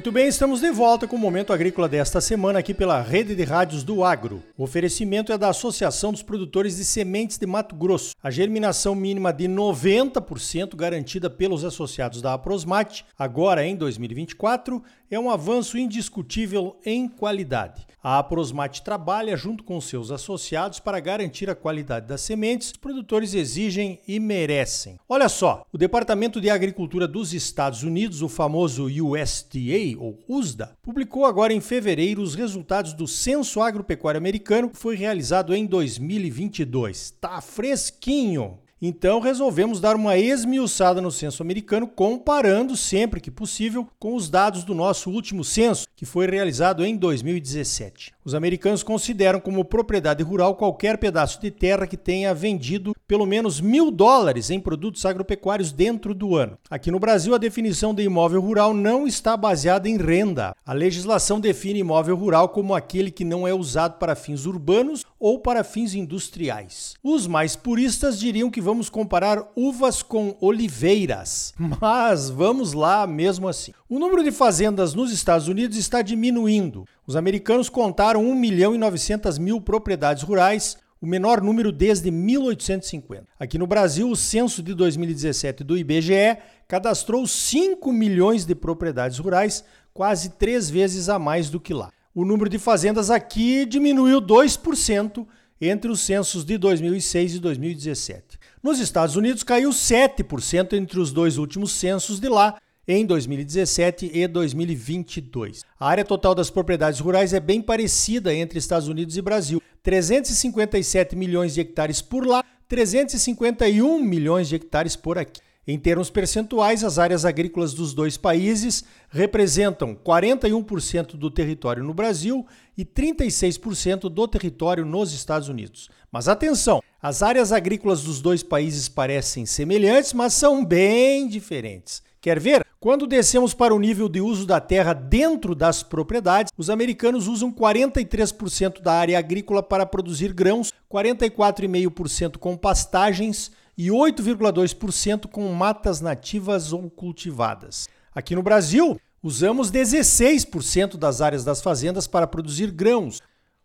Muito bem, estamos de volta com o Momento Agrícola desta semana aqui pela Rede de Rádios do Agro. O oferecimento é da Associação dos Produtores de Sementes de Mato Grosso. A germinação mínima de 90% garantida pelos associados da Aprosmate, agora em 2024, é um avanço indiscutível em qualidade. A Aprosmate trabalha junto com seus associados para garantir a qualidade das sementes que os produtores exigem e merecem. Olha só, o Departamento de Agricultura dos Estados Unidos, o famoso USDA ou USDA, publicou agora em fevereiro os resultados do Censo Agropecuário Americano que foi realizado em 2022. Tá fresquinho. Então resolvemos dar uma esmiuçada no censo americano, comparando sempre que possível com os dados do nosso último censo, que foi realizado em 2017. Os americanos consideram como propriedade rural qualquer pedaço de terra que tenha vendido pelo menos mil dólares em produtos agropecuários dentro do ano. Aqui no Brasil, a definição de imóvel rural não está baseada em renda. A legislação define imóvel rural como aquele que não é usado para fins urbanos ou para fins industriais. Os mais puristas diriam que vamos comparar uvas com oliveiras, mas vamos lá mesmo assim. O número de fazendas nos Estados Unidos está diminuindo. Os americanos contaram 1 milhão e 900 mil propriedades rurais, o menor número desde 1850. Aqui no Brasil, o censo de 2017 do IBGE cadastrou 5 milhões de propriedades rurais, quase três vezes a mais do que lá. O número de fazendas aqui diminuiu 2% entre os censos de 2006 e 2017. Nos Estados Unidos, caiu 7% entre os dois últimos censos de lá, em 2017 e 2022. A área total das propriedades rurais é bem parecida entre Estados Unidos e Brasil: 357 milhões de hectares por lá, 351 milhões de hectares por aqui. Em termos percentuais, as áreas agrícolas dos dois países representam 41% do território no Brasil e 36% do território nos Estados Unidos. Mas atenção, as áreas agrícolas dos dois países parecem semelhantes, mas são bem diferentes. Quer ver? Quando descemos para o nível de uso da terra dentro das propriedades, os americanos usam 43% da área agrícola para produzir grãos, 44,5% com pastagens e 8,2% com matas nativas ou cultivadas. Aqui no Brasil, usamos 16% das áreas das fazendas para produzir grãos,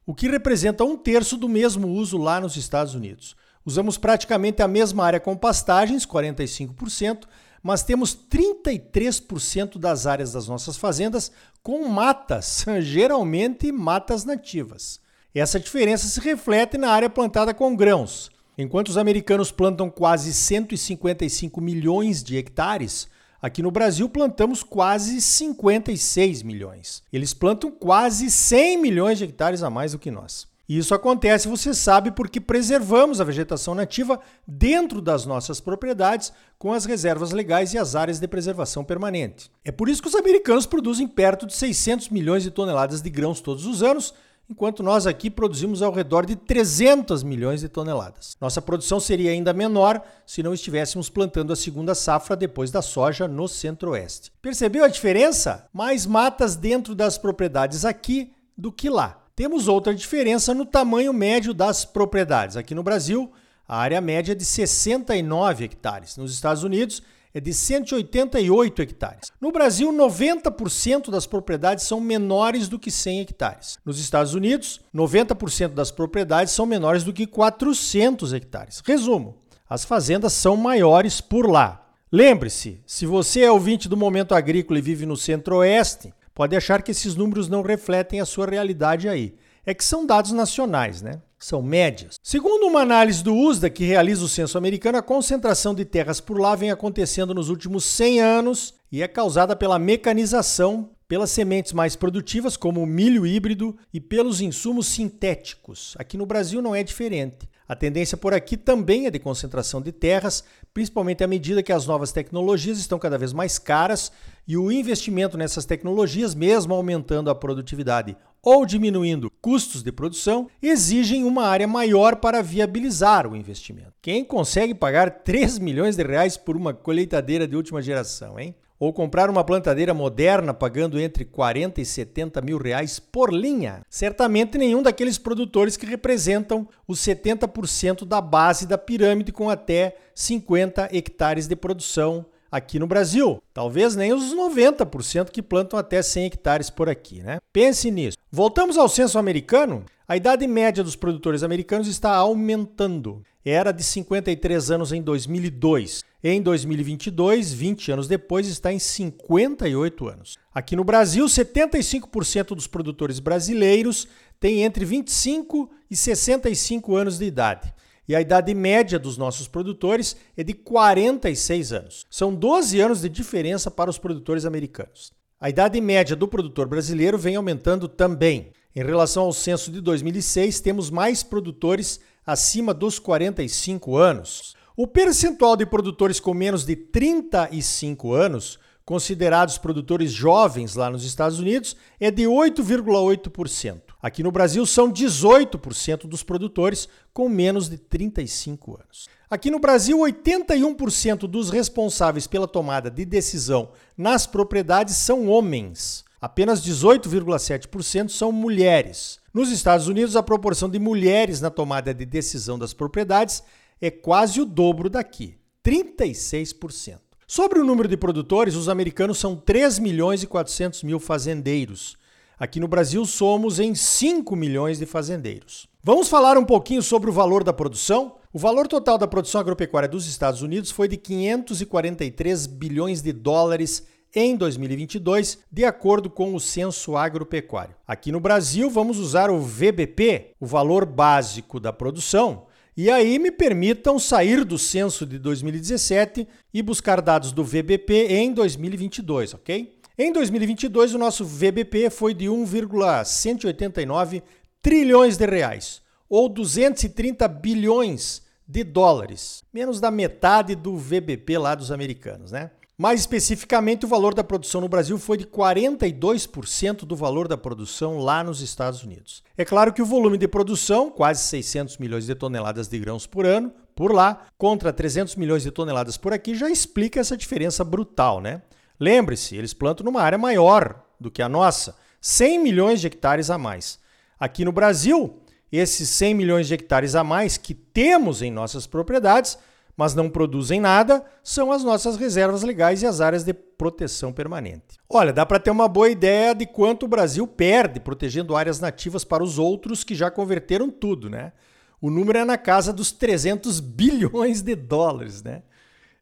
o que representa um terço do mesmo uso lá nos Estados Unidos. Usamos praticamente a mesma área com pastagens, 45%, mas temos 33% das áreas das nossas fazendas com matas, geralmente matas nativas. Essa diferença se reflete na área plantada com grãos. Enquanto os americanos plantam quase 155 milhões de hectares, aqui no Brasil plantamos quase 56 milhões. Eles plantam quase 100 milhões de hectares a mais do que nós. E isso acontece, você sabe, porque preservamos a vegetação nativa dentro das nossas propriedades com as reservas legais e as áreas de preservação permanente. É por isso que os americanos produzem perto de 600 milhões de toneladas de grãos todos os anos, enquanto nós aqui produzimos ao redor de 300 milhões de toneladas. Nossa produção seria ainda menor se não estivéssemos plantando a segunda safra depois da soja no centro-oeste. Percebeu a diferença? Mais matas dentro das propriedades aqui do que lá. Temos outra diferença no tamanho médio das propriedades. Aqui no Brasil, a área média é de 69 hectares. Nos Estados Unidos, é de 188 hectares. No Brasil, 90% das propriedades são menores do que 100 hectares. Nos Estados Unidos, 90% das propriedades são menores do que 400 hectares. Resumo: as fazendas são maiores por lá. Lembre-se, se você é ouvinte do Momento Agrícola e vive no Centro-Oeste, pode achar que esses números não refletem a sua realidade aí. É que são dados nacionais, né? São médias. Segundo uma análise do USDA que realiza o censo americano, a concentração de terras por lá vem acontecendo nos últimos 100 anos e é causada pela mecanização, pelas sementes mais produtivas, como o milho híbrido, e pelos insumos sintéticos. Aqui no Brasil não é diferente. A tendência por aqui também é de concentração de terras, principalmente à medida que as novas tecnologias estão cada vez mais caras e o investimento nessas tecnologias, mesmo aumentando a produtividade ou diminuindo custos de produção, exigem uma área maior para viabilizar o investimento. Quem consegue pagar 3 milhões de reais por uma colheitadeira de última geração, hein? Ou comprar uma plantadeira moderna pagando entre 40 e 70 mil reais por linha. Certamente nenhum daqueles produtores que representam os 70% da base da pirâmide com até 50 hectares de produção aqui no Brasil. Talvez nem os 90% que plantam até 100 hectares por aqui, né? Pense nisso. Voltamos ao censo americano. A idade média dos produtores americanos está aumentando. Era de 53 anos em 2002. Em 2022, 20 anos depois, está em 58 anos. Aqui no Brasil, 75% dos produtores brasileiros têm entre 25 e 65 anos de idade. E a idade média dos nossos produtores é de 46 anos. São 12 anos de diferença para os produtores americanos. A idade média do produtor brasileiro vem aumentando também. Em relação ao censo de 2006, temos mais produtores acima dos 45 anos. O percentual de produtores com menos de 35 anos, considerados produtores jovens lá nos Estados Unidos, é de 8,8%. Aqui no Brasil são 18% dos produtores com menos de 35 anos. Aqui no Brasil, 81% dos responsáveis pela tomada de decisão nas propriedades são homens. Apenas 18,7% são mulheres. Nos Estados Unidos, a proporção de mulheres na tomada de decisão das propriedades é quase o dobro daqui, 36%. Sobre o número de produtores, os americanos são 3 milhões e 400 mil fazendeiros. Aqui no Brasil somos em 5 milhões de fazendeiros. Vamos falar um pouquinho sobre o valor da produção? O valor total da produção agropecuária dos Estados Unidos foi de 543 bilhões de dólares em 2022, de acordo com o Censo Agropecuário. Aqui no Brasil, vamos usar o VBP, o valor básico da produção, e aí me permitam sair do censo de 2017 e buscar dados do VBP em 2022, ok? Em 2022, o nosso VBP foi de 1,189 trilhões de reais, ou 230 bilhões de dólares, menos da metade do VBP lá dos americanos, né? Mais especificamente, o valor da produção no Brasil foi de 42% do valor da produção lá nos Estados Unidos. É claro que o volume de produção, quase 600 milhões de toneladas de grãos por ano, por lá, contra 300 milhões de toneladas por aqui, já explica essa diferença brutal, né? Lembre-se, eles plantam numa área maior do que a nossa, 100 milhões de hectares a mais. Aqui no Brasil, esses 100 milhões de hectares a mais que temos em nossas propriedades mas não produzem nada, são as nossas reservas legais e as áreas de proteção permanente. Olha, dá para ter uma boa ideia de quanto o Brasil perde protegendo áreas nativas para os outros que já converteram tudo, né? O número é na casa dos 300 bilhões de dólares, né?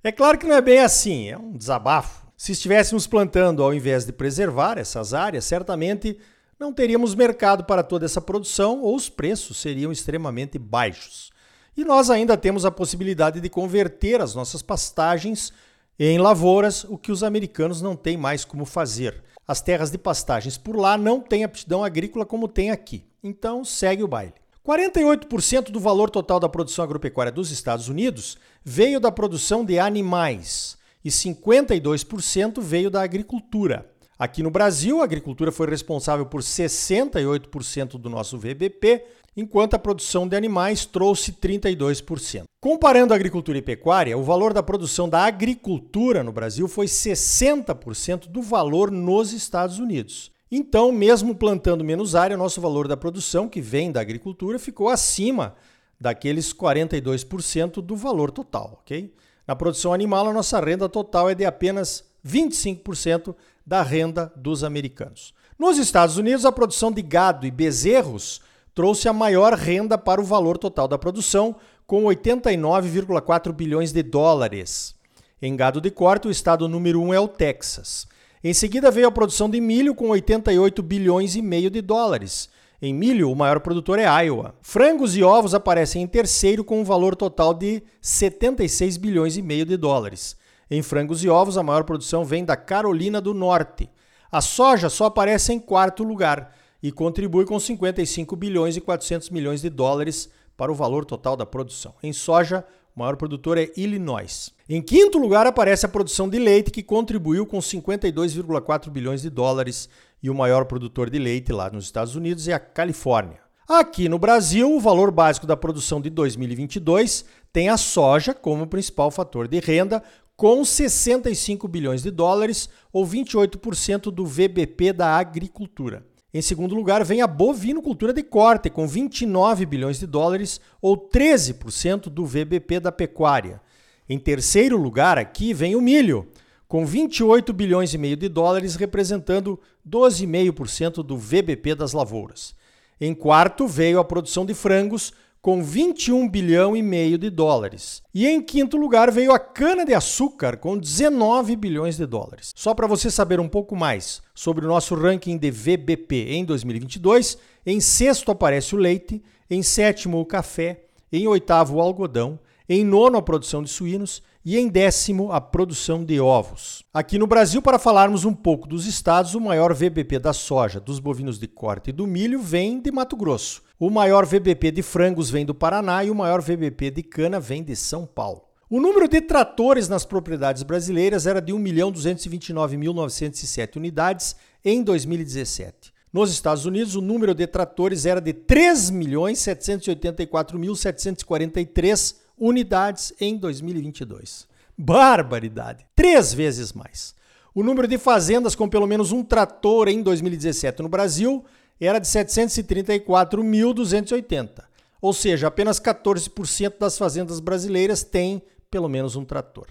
É claro que não é bem assim, é um desabafo. Se estivéssemos plantando ao invés de preservar essas áreas, certamente não teríamos mercado para toda essa produção ou os preços seriam extremamente baixos. E nós ainda temos a possibilidade de converter as nossas pastagens em lavouras, o que os americanos não têm mais como fazer. As terras de pastagens por lá não têm aptidão agrícola como tem aqui. Então, segue o baile. 48% do valor total da produção agropecuária dos Estados Unidos veio da produção de animais e 52% veio da agricultura. Aqui no Brasil, a agricultura foi responsável por 68% do nosso VBP, enquanto a produção de animais trouxe 32%. Comparando agricultura e pecuária, o valor da produção da agricultura no Brasil foi 60% do valor nos Estados Unidos. Então, mesmo plantando menos área, o nosso valor da produção, que vem da agricultura, ficou acima daqueles 42% do valor total, ok? Na produção animal, a nossa renda total é de apenas 25% da renda dos americanos. Nos Estados Unidos, a produção de gado e bezerros trouxe a maior renda para o valor total da produção, com 89,4 bilhões de dólares. Em gado de corte, o estado número 1 um é o Texas. Em seguida veio a produção de milho com 88 bilhões e meio de dólares. Em milho, o maior produtor é Iowa. Frangos e ovos aparecem em terceiro com um valor total de 76 bilhões e meio de dólares. Em frangos e ovos, a maior produção vem da Carolina do Norte. A soja só aparece em quarto lugar e contribui com 55 bilhões e 400 milhões de dólares para o valor total da produção. Em soja, o maior produtor é Illinois. Em quinto lugar aparece a produção de leite, que contribuiu com 52,4 bilhões de dólares, e o maior produtor de leite lá nos Estados Unidos é a Califórnia. Aqui no Brasil, o valor básico da produção de 2022 tem a soja como principal fator de renda, com 65 bilhões de dólares, ou 28% do VBP da agricultura. Em segundo lugar, vem a bovinocultura de corte, com 29 bilhões de dólares, ou 13% do VBP da pecuária. Em terceiro lugar aqui vem o milho, com 28 bilhões e meio de dólares, representando 12,5% do VBP das lavouras. Em quarto veio a produção de frangos, com 21 bilhão e meio de dólares. E em quinto lugar veio a cana-de-açúcar, com 19 bilhões de dólares. Só para você saber um pouco mais sobre o nosso ranking de VBP em 2022, em sexto aparece o leite, em sétimo o café, em oitavo o algodão, em nono a produção de suínos e em décimo a produção de ovos. Aqui no Brasil, para falarmos um pouco dos estados, o maior VBP da soja, dos bovinos de corte e do milho vem de Mato Grosso. O maior VBP de frangos vem do Paraná e o maior VBP de cana vem de São Paulo. O número de tratores nas propriedades brasileiras era de 1.229.907 unidades em 2017. Nos Estados Unidos, o número de tratores era de 3.784.743 unidades em 2022. Barbaridade! Três vezes mais. O número de fazendas com pelo menos um trator em 2017 no Brasil era de 734.280. Ou seja, apenas 14% das fazendas brasileiras têm pelo menos um trator.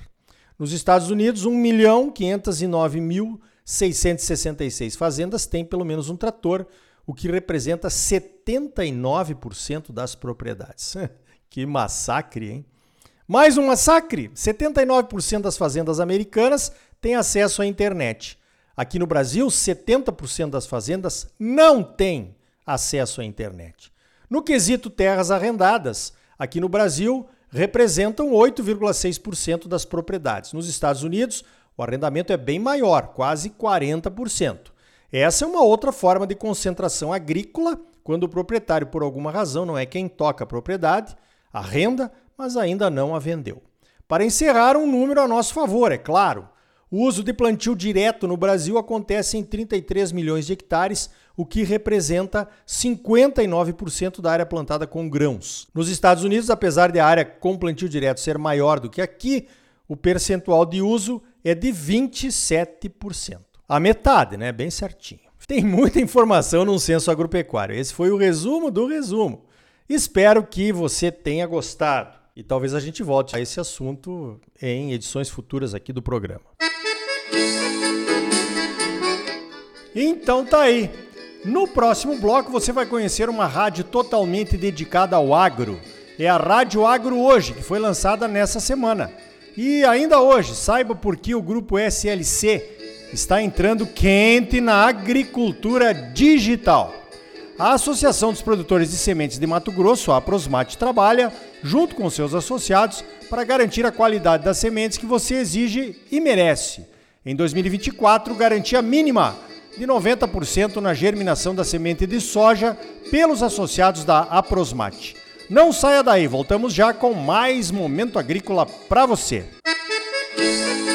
Nos Estados Unidos, 1.509.666 fazendas têm pelo menos um trator, o que representa 79% das propriedades. Que massacre, hein? Mais um massacre! 79% das fazendas americanas têm acesso à internet. Aqui no Brasil, 70% das fazendas não têm acesso à internet. No quesito terras arrendadas, aqui no Brasil, representam 8,6% das propriedades. Nos Estados Unidos, o arrendamento é bem maior, quase 40%. Essa é uma outra forma de concentração agrícola, quando o proprietário, por alguma razão, não é quem toca a propriedade, a renda, mas ainda não a vendeu. Para encerrar, um número a nosso favor, é claro. O uso de plantio direto no Brasil acontece em 33 milhões de hectares, o que representa 59% da área plantada com grãos. Nos Estados Unidos, apesar de a área com plantio direto ser maior do que aqui, o percentual de uso é de 27%. A metade, né? Bem certinho. Tem muita informação num censo agropecuário. Esse foi o resumo do resumo. Espero que você tenha gostado e talvez a gente volte a esse assunto em edições futuras aqui do programa. Então tá aí. No próximo bloco você vai conhecer uma rádio totalmente dedicada ao agro. É a Rádio Agro Hoje, que foi lançada nessa semana. E ainda hoje, saiba por que o grupo SLC está entrando quente na agricultura digital. A Associação dos Produtores de Sementes de Mato Grosso, a Prosmate, trabalha, junto com seus associados, para garantir a qualidade das sementes que você exige e merece. Em 2024, garantia mínima de 90% na germinação da semente de soja pelos associados da Aprosmate. Não saia daí, voltamos já com mais momento agrícola para você. Música